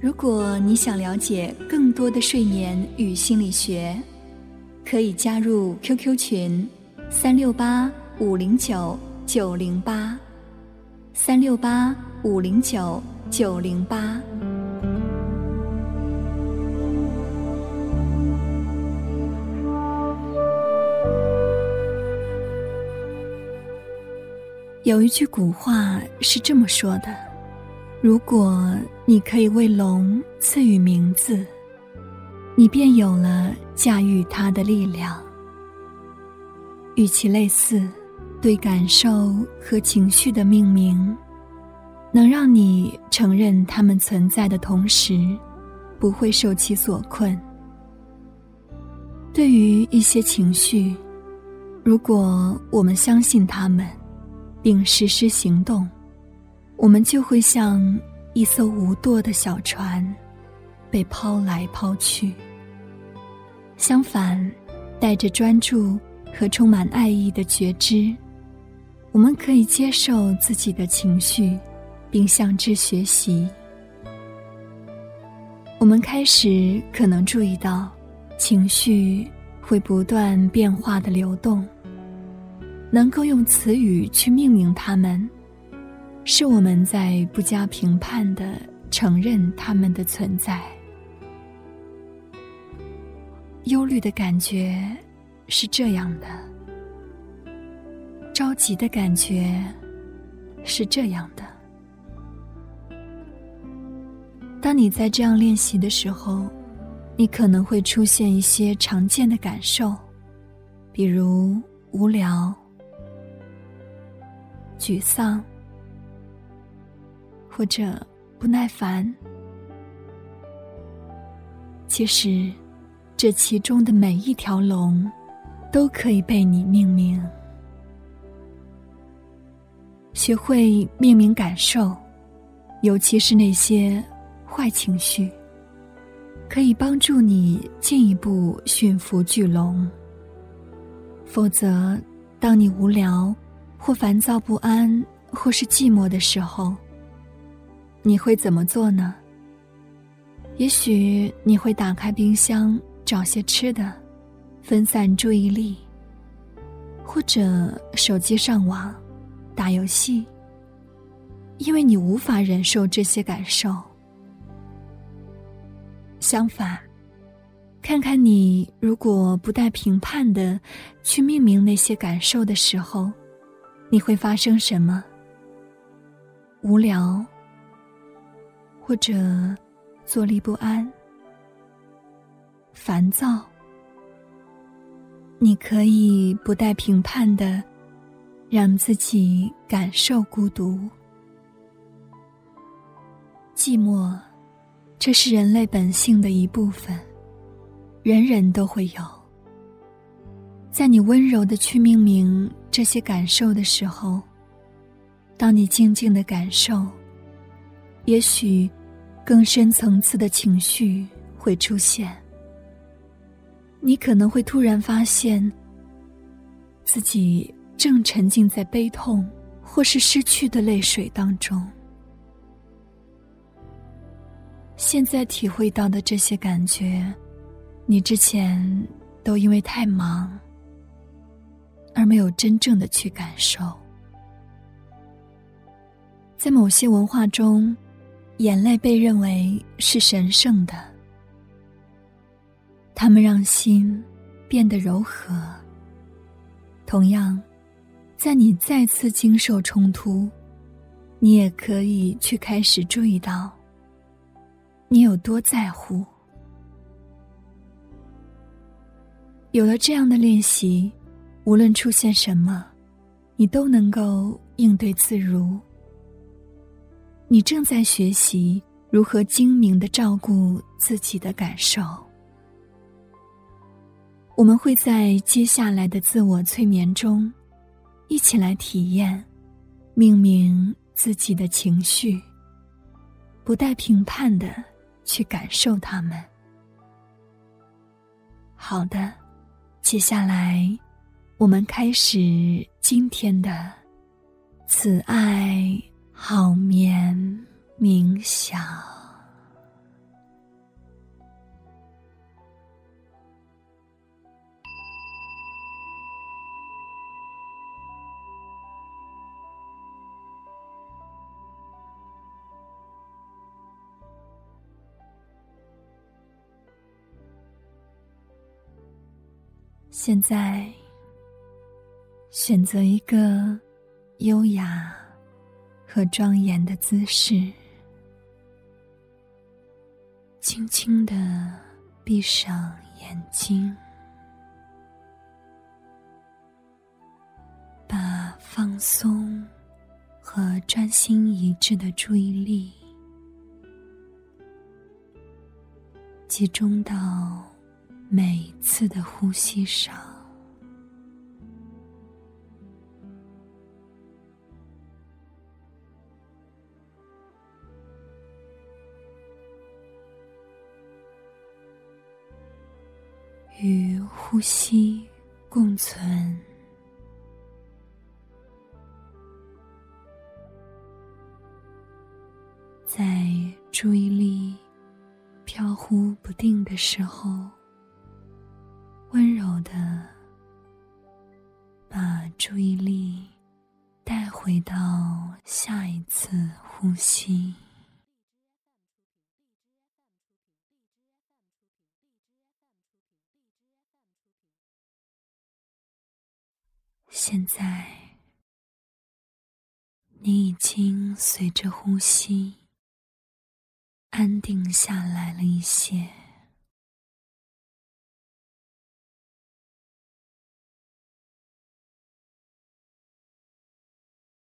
如果你想了解更多的睡眠与心理学，可以加入 QQ 群：三六八五零九九零八，三六八五零九九零八。有一句古话是这么说的。如果你可以为龙赐予名字，你便有了驾驭它的力量。与其类似，对感受和情绪的命名，能让你承认它们存在的同时，不会受其所困。对于一些情绪，如果我们相信它们，并实施行动。我们就会像一艘无舵的小船，被抛来抛去。相反，带着专注和充满爱意的觉知，我们可以接受自己的情绪，并向之学习。我们开始可能注意到，情绪会不断变化的流动，能够用词语去命名它们。是我们在不加评判的承认他们的存在。忧虑的感觉是这样的，着急的感觉是这样的。当你在这样练习的时候，你可能会出现一些常见的感受，比如无聊、沮丧。或者不耐烦，其实这其中的每一条龙都可以被你命名。学会命名感受，尤其是那些坏情绪，可以帮助你进一步驯服巨龙。否则，当你无聊或烦躁不安或是寂寞的时候，你会怎么做呢？也许你会打开冰箱找些吃的，分散注意力；或者手机上网，打游戏。因为你无法忍受这些感受。相反，看看你如果不带评判的去命名那些感受的时候，你会发生什么？无聊。或者坐立不安、烦躁，你可以不带评判的让自己感受孤独、寂寞，这是人类本性的一部分，人人都会有。在你温柔的去命名这些感受的时候，当你静静的感受，也许。更深层次的情绪会出现，你可能会突然发现自己正沉浸在悲痛或是失去的泪水当中。现在体会到的这些感觉，你之前都因为太忙而没有真正的去感受，在某些文化中。眼泪被认为是神圣的，它们让心变得柔和。同样，在你再次经受冲突，你也可以去开始注意到，你有多在乎。有了这样的练习，无论出现什么，你都能够应对自如。你正在学习如何精明的照顾自己的感受。我们会在接下来的自我催眠中，一起来体验命名自己的情绪，不带评判的去感受它们。好的，接下来我们开始今天的慈爱好眠冥想。现在，选择一个优雅和庄严的姿势，轻轻的闭上眼睛，把放松和专心一致的注意力集中到。每一次的呼吸上，与呼吸共存，在注意力飘忽不定的时候。温柔的把注意力带回到下一次呼吸。现在，你已经随着呼吸安定下来了一些。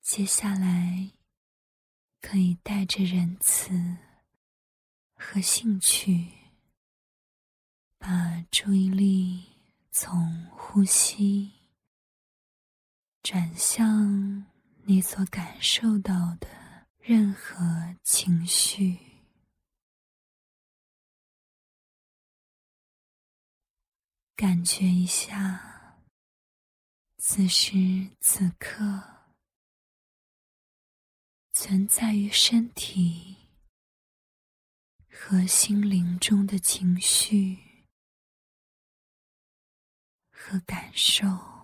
接下来，可以带着仁慈和兴趣，把注意力从呼吸转向你所感受到的任何情绪，感觉一下此时此刻。存在于身体和心灵中的情绪和感受，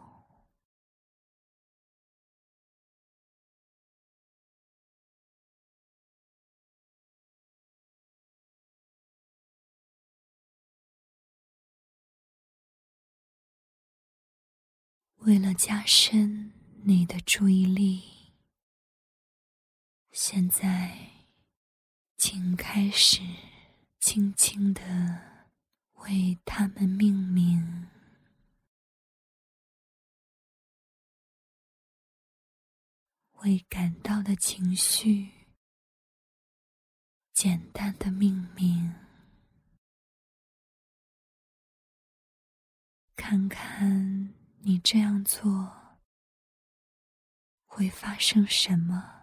为了加深你的注意力。现在，请开始轻轻的为他们命名，为感到的情绪简单的命名，看看你这样做会发生什么。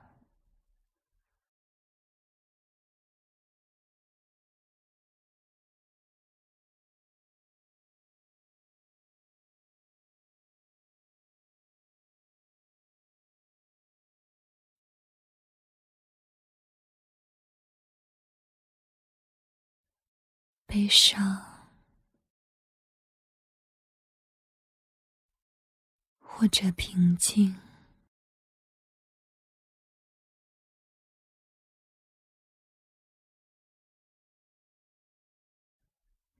悲伤，或者平静。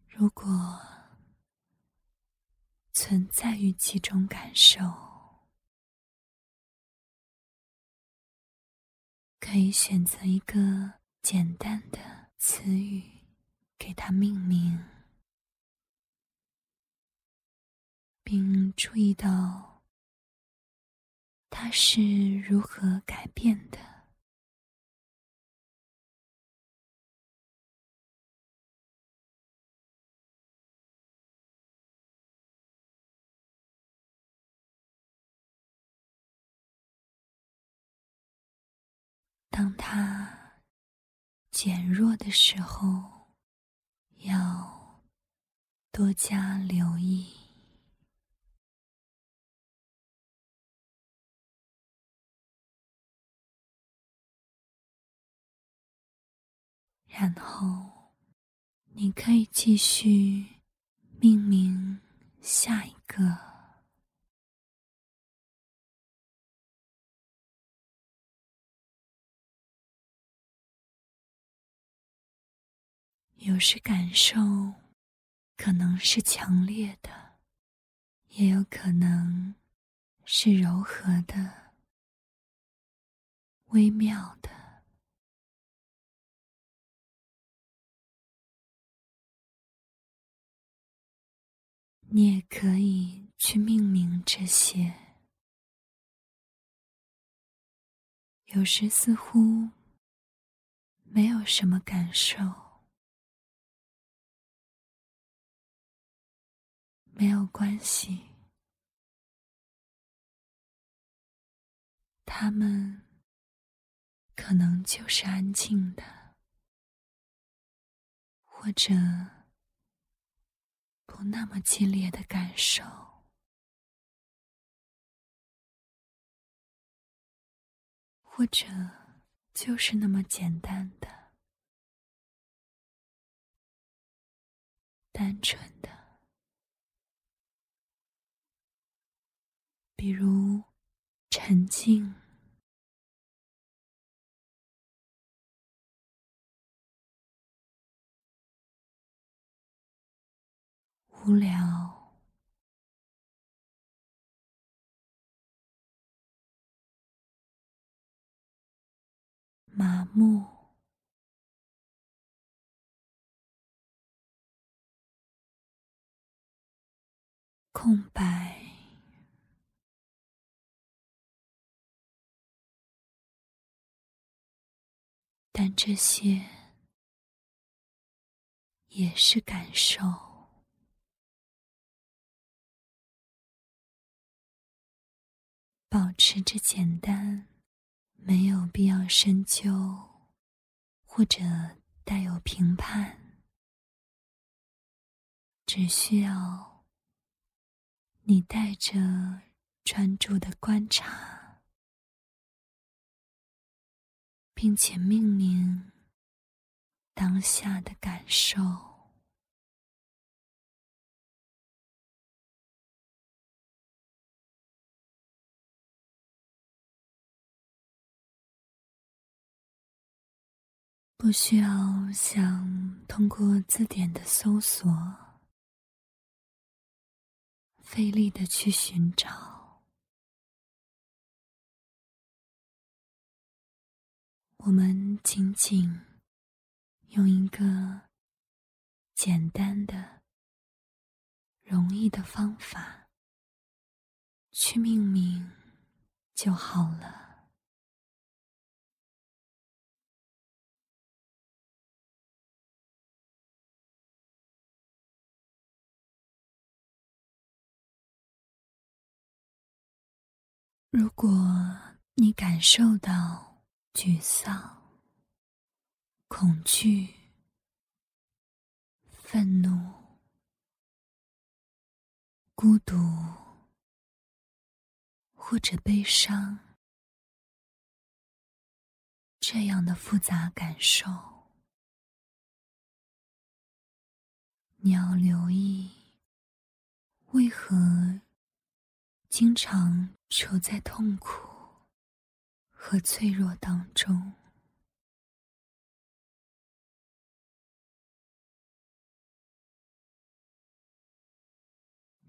如果存在于其中感受，可以选择一个简单的词语。给它命名，并注意到他是如何改变的？当它减弱的时候要多加留意。然后，你可以继续命名下一个。有时感受可能是强烈的，也有可能是柔和的、微妙的。你也可以去命名这些。有时似乎没有什么感受，没有关系，他们可能就是安静的，或者。那么激烈的感受，或者就是那么简单的、单纯的，比如沉静。无聊、麻木、空白，但这些也是感受。保持着简单，没有必要深究，或者带有评判，只需要你带着专注的观察，并且命名当下的感受。不需要想通过字典的搜索，费力的去寻找。我们仅仅用一个简单的、容易的方法去命名就好了。如果你感受到沮丧、恐惧、愤怒、孤独或者悲伤这样的复杂感受，你要留意为何经常。处在痛苦和脆弱当中，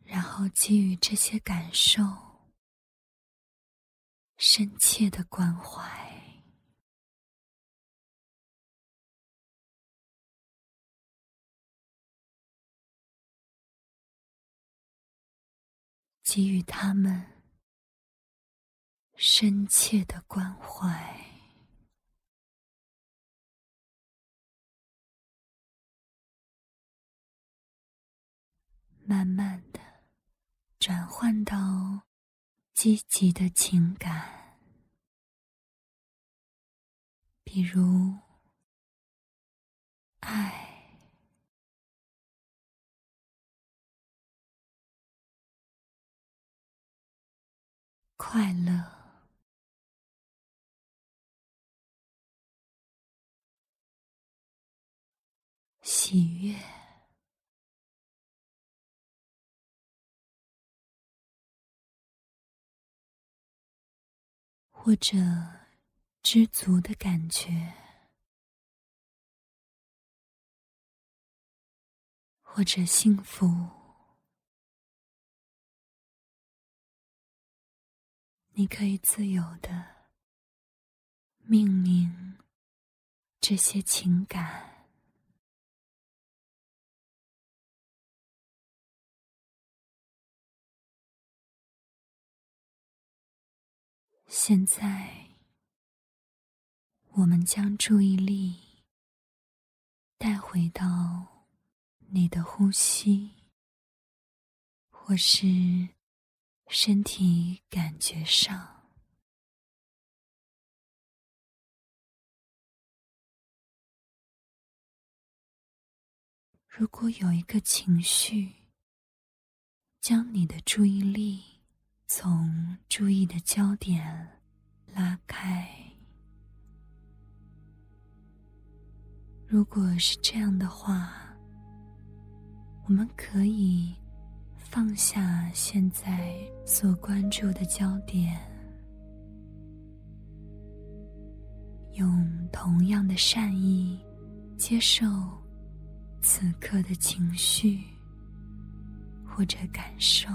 然后给予这些感受深切的关怀，给予他们。深切的关怀，慢慢的转换到积极的情感，比如爱、快乐、喜悦。或者知足的感觉，或者幸福，你可以自由的命名这些情感。现在，我们将注意力带回到你的呼吸，或是身体感觉上。如果有一个情绪将你的注意力，从注意的焦点拉开。如果是这样的话，我们可以放下现在所关注的焦点，用同样的善意接受此刻的情绪或者感受。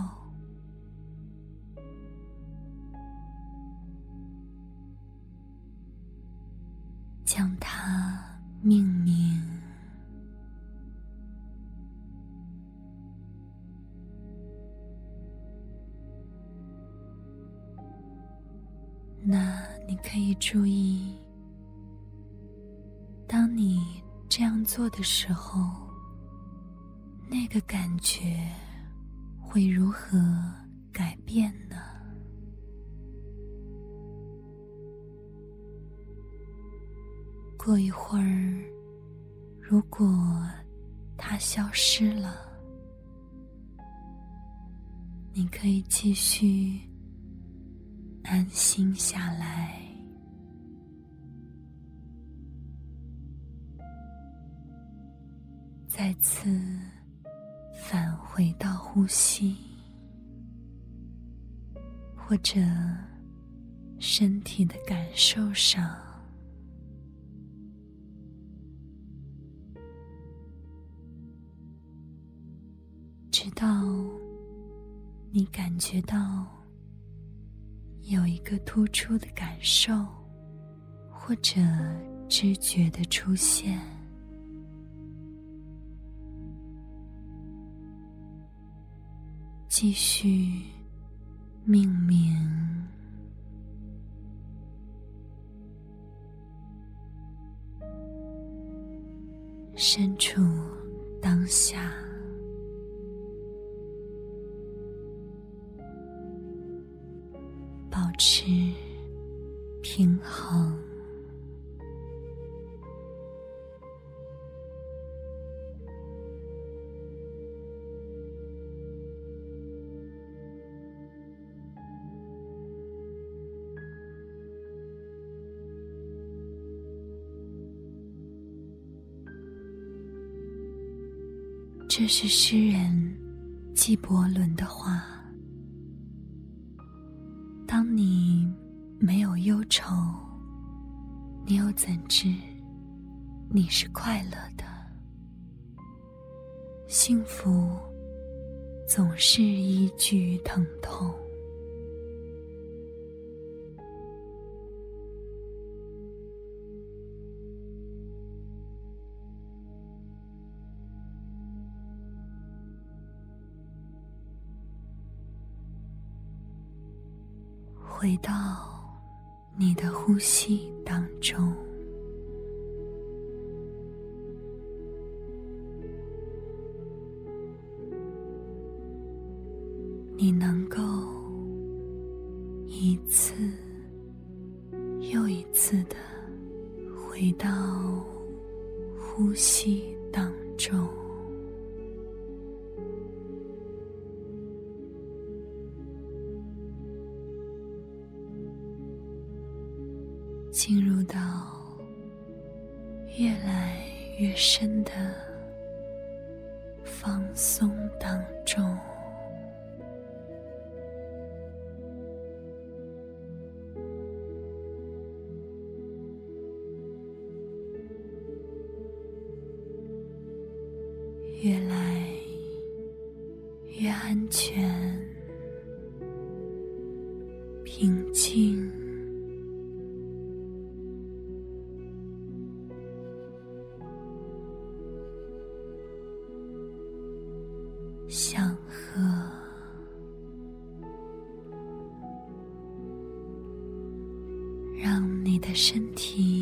将它命名。那你可以注意，当你这样做的时候，那个感觉会如何改变呢？过一会儿，如果它消失了，你可以继续安心下来，再次返回到呼吸，或者身体的感受上。直到你感觉到有一个突出的感受或者知觉的出现，继续命名，身处当下。持平衡，这是诗人纪伯伦的话。当你没有忧愁，你又怎知你是快乐的？幸福总是依据疼痛。回到你的呼吸当中，你能够一次又一次的回到呼吸当中，越来越深的放松当中。想和，让你的身体